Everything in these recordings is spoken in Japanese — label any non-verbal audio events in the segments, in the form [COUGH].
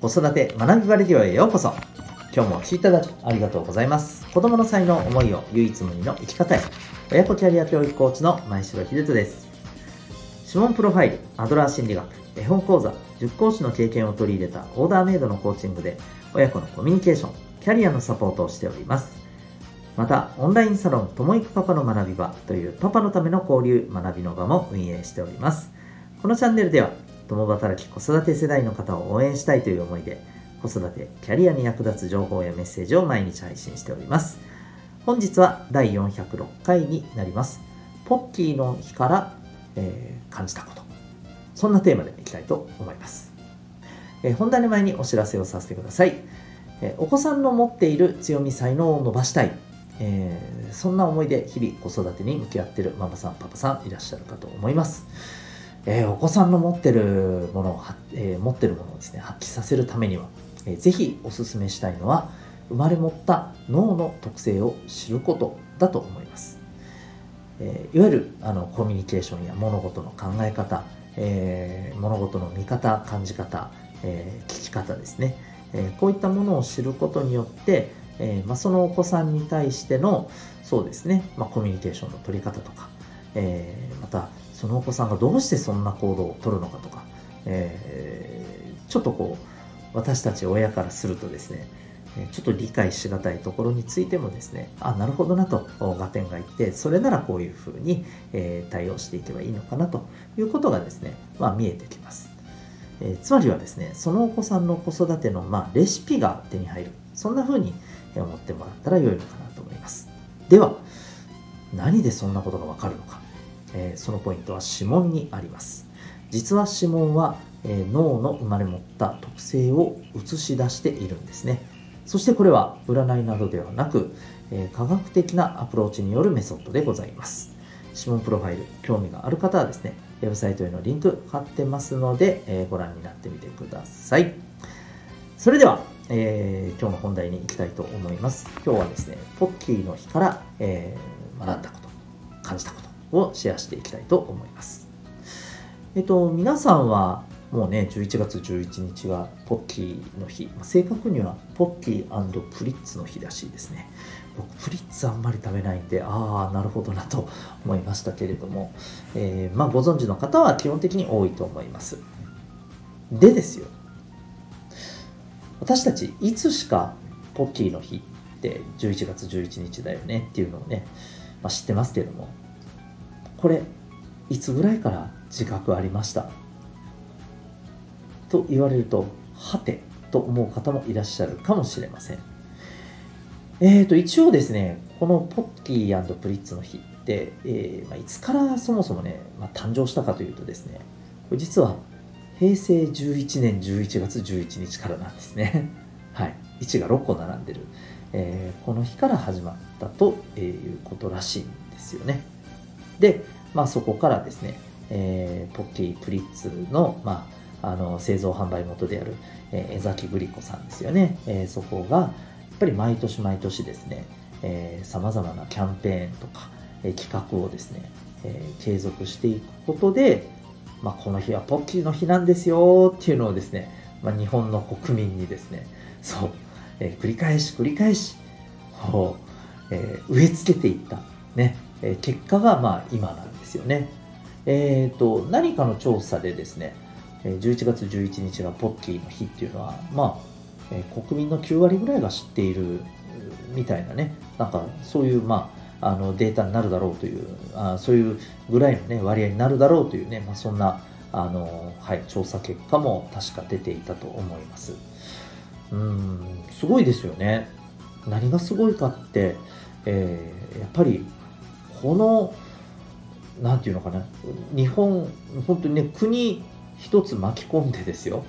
子育て学びバレディオへようこそ。今日もお聴きいただきありがとうございます。子供の才能思いを唯一無二の生き方へ。親子キャリア教育コーチの前城秀人です。指紋プロファイルアドラー心理学絵本講座塾講師の経験を取り入れたオーダーメイドのコーチングで親子のコミュニケーションキャリアのサポートをしております。また、オンラインサロン、ともいくパパの学び場というパパのための交流、学びの場も運営しております。このチャンネルでは、共働き子育て世代の方を応援したいという思いで、子育て、キャリアに役立つ情報やメッセージを毎日配信しております。本日は第406回になります。ポッキーの日から、えー、感じたこと。そんなテーマでいきたいと思います。えー、本題の前にお知らせをさせてください。えー、お子さんの持っている強み才能を伸ばしたい。えー、そんな思いで日々子育てに向き合っているママさん、パパさんいらっしゃるかと思います。えー、お子さんの持ってるものを、えー、持ってるものをですね、発揮させるためには、えー、ぜひお勧めしたいのは、生まれ持った脳の特性を知ることだと思います。えー、いわゆるあのコミュニケーションや物事の考え方、えー、物事の見方、感じ方、えー、聞き方ですね、えこういったものを知ることによって、えまあ、そのお子さんに対してのそうですね、まあ、コミュニケーションの取り方とか、えまたそのお子さんがどうしてそんな行動をとるのかとか、えー、ちょっとこう私たち親からするとですねちょっと理解しがたいところについてもですね、あ、なるほどなと、合点がいって、それならこういうふうに、え、対応していけばいいのかなということがですね、まあ見えてきます。え、つまりはですね、そのお子さんの子育ての、まあ、レシピが手に入る。そんなふうに思ってもらったら良いのかなと思います。では、何でそんなことがわかるのか。え、そのポイントは指紋にあります。実は指紋は、え、脳の生まれ持った特性を映し出しているんですね。そしてこれは占いなどではなく、え、科学的なアプローチによるメソッドでございます。指紋プロファイル興味がある方はですねウェブサイトへのリンク貼ってますので、えご覧になってみてください。それでは、え今日の本題に行きたいと思います。今日はですねポッキーの日から、えー学んだこと感じたこと。をシェアしていきたいと思います。えっと、皆さんはもうね、11月11日はポッキーの日。正確にはポッキープリッツの日らしいですね。僕、プリッツあんまり食べないんで、ああ、なるほどなと思いましたけれども、えー、まあ、ご存知の方は基本的に多いと思います。でですよ、私たちいつしかポッキーの日って11月11日だよねっていうのをね、まあ、知ってますけども、これいつぐらいから自覚ありました？と言われるとはてと思う方もいらっしゃるかもしれません。えーと一応ですねこのポッキープリッツの日って、えーまあ、いつからそもそもね、まあ、誕生したかというとですねこれ実は平成11年11月11日からなんですね。[LAUGHS] はい。1が6個並んでる、えー、この日から始まったということらしいんですよね。で、まあ、そこからですね、えー、ポッキープリッツの,、まあ、あの製造販売元である、えー、江崎グリコさんですよね、えー、そこがやっぱり毎年毎年ですねさまざまなキャンペーンとか、えー、企画をですね、えー、継続していくことで、まあ、この日はポッキーの日なんですよっていうのをですね、まあ、日本の国民にですねそう、えー、繰り返し繰り返しこう、えー、植え付けていったね。え結果がまあ今なんですよね。え、ー、と、何かの調査でですね、11月11日がポッキーの日っていうのは、まあ、え国民の9割ぐらいが知っているみたいなね、なんかそういう、まあ、あのデータになるだろうというあ、そういうぐらいの、ね、割合になるだろうというね、まあ、そんなあの、はい、調査結果も確か出ていたと思います。うん、すごいですよね。何がすごいかって、えー、やっぱりこの何て言うのかな。日本本当にね国一つ巻き込んでですよ、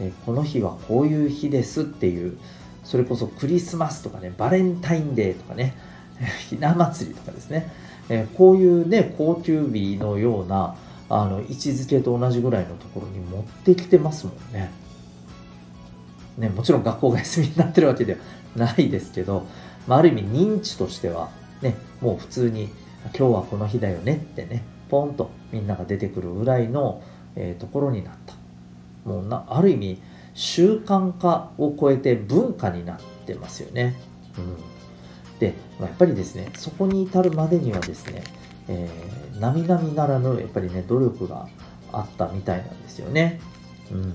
えこの日はこういう日ですっていうそれこそクリスマスとかねバレンタインデーとかね [LAUGHS] ひな祭りとかですね、えこういうね高級日のようなあの位置づけと同じぐらいのところに持ってきてますもんね。ね、もちろん学校が休みになってるわけではないですけど、まあ、ある意味認知としては、ね、もう普通に今日はこの日だよねってね、ポンとみんなが出てくるぐらいの、えー、ところになった。もうな、ある意味、習慣化を超えて文化になってますよね。うん、で、まあ、やっぱりですね、そこに至るまでにはですね、えー、並々ならぬやっぱりね、努力があったみたいなんですよね。うん、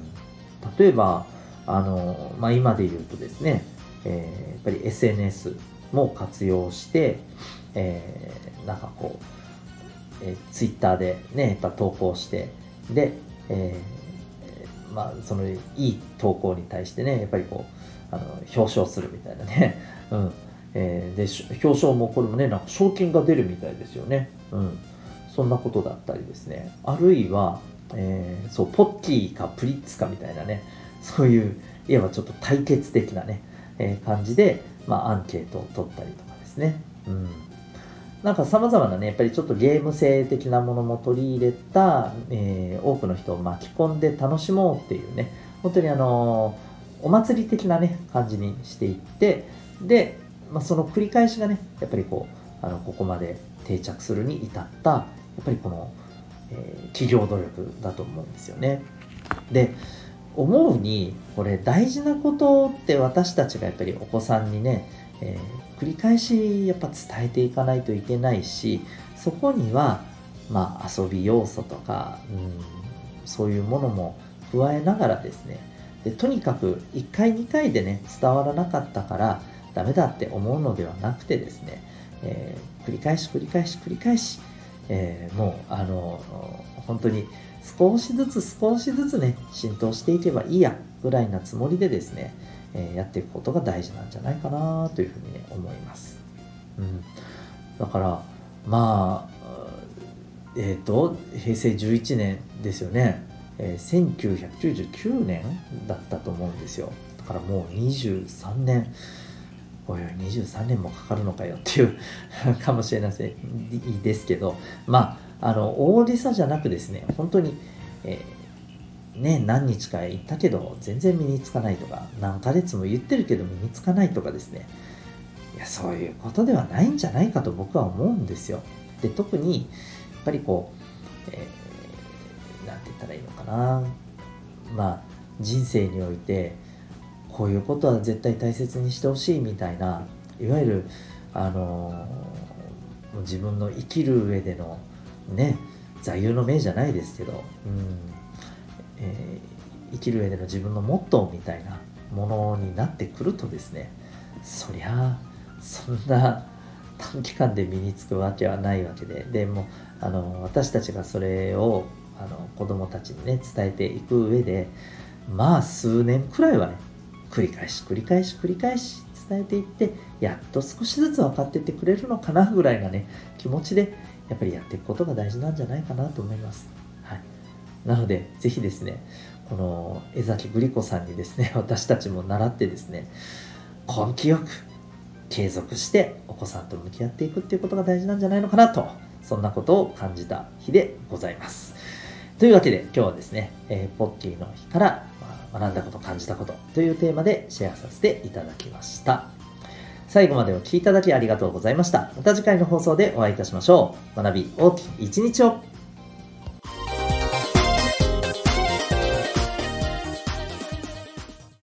例えば、あの、まあ、今で言うとですね、えー、やっぱり SNS も活用して、えー、なんかこう、えー、ツイッターでね、やっぱ投稿して、で、えー、まあ、そのいい投稿に対してね、やっぱりこう、あの表彰するみたいなね、[LAUGHS] うん。えー、で、表彰もこれもね、なんか賞金が出るみたいですよね。うん。そんなことだったりですね。あるいは、えー、そう、ポッキーかプリッツかみたいなね、そういう、いわばちょっと対決的なね、えー、感じで、まあ、アンケートを取ったりとかですね。うん。なんか様々なね、やっぱりちょっとゲーム性的なものも取り入れた、えー、多くの人を巻き込んで楽しもうっていうね、本当にあのー、お祭り的なね、感じにしていって、で、まあ、その繰り返しがね、やっぱりこう、あの、ここまで定着するに至った、やっぱりこの、えー、企業努力だと思うんですよね。で、思うに、これ大事なことって私たちがやっぱりお子さんにね、えー、繰り返しやっぱ伝えていかないといけないしそこにはまあ遊び要素とか、うん、そういうものも加えながらですねでとにかく1回2回でね伝わらなかったからダメだって思うのではなくてですね、えー、繰り返し繰り返し繰り返し、えー、もうあの本当に少しずつ少しずつね浸透していけばいいやぐらいなつもりでですねえやっていくことが大事なんじゃないかなというふうにね思います。うん、だからまあえっ、ー、と平成11年ですよね、えー、1999年だったと思うんですよ。だからもう23年。おいおい23年もかかるのかよっていう [LAUGHS] かもしれませんですけど。まああの大げさじゃなくですね本当に、えーね、何日か行ったけど全然身につかないとか何ヶ月も言ってるけど身につかないとかですね。いやそういうことではないんじゃないかと僕は思うんですよ。で特にやっぱりこう、えー、て言ったらいいのかな。まあ人生においてこういうことは絶対大切にしてほしいみたいないわゆるあのー、自分の生きる上でのね座右の銘じゃないですけど、うん。えー、生きる上での自分のモットーみたいなものになってくるとですねそりゃあそんな短期間で身につくわけはないわけででもあの私たちがそれをあの子供たちにね伝えていく上でまあ数年くらいはね繰り返し繰り返し繰り返し伝えていってやっと少しずつ分かってってくれるのかなぐらいなね気持ちでやっぱりやっていくことが大事なんじゃないかなと思います。なので、ぜひですね、この江崎グリコさんにですね、[LAUGHS] 私たちも習ってですね、根気よく継続してお子さんと向き合っていくっていうことが大事なんじゃないのかなと、そんなことを感じた日でございます。というわけで今日はですね、えー、ポッキーの日から学んだこと、感じたことというテーマでシェアさせていただきました。最後までお聴きいただきありがとうございました。また次回の放送でお会いいたしましょう。学び大きい一日を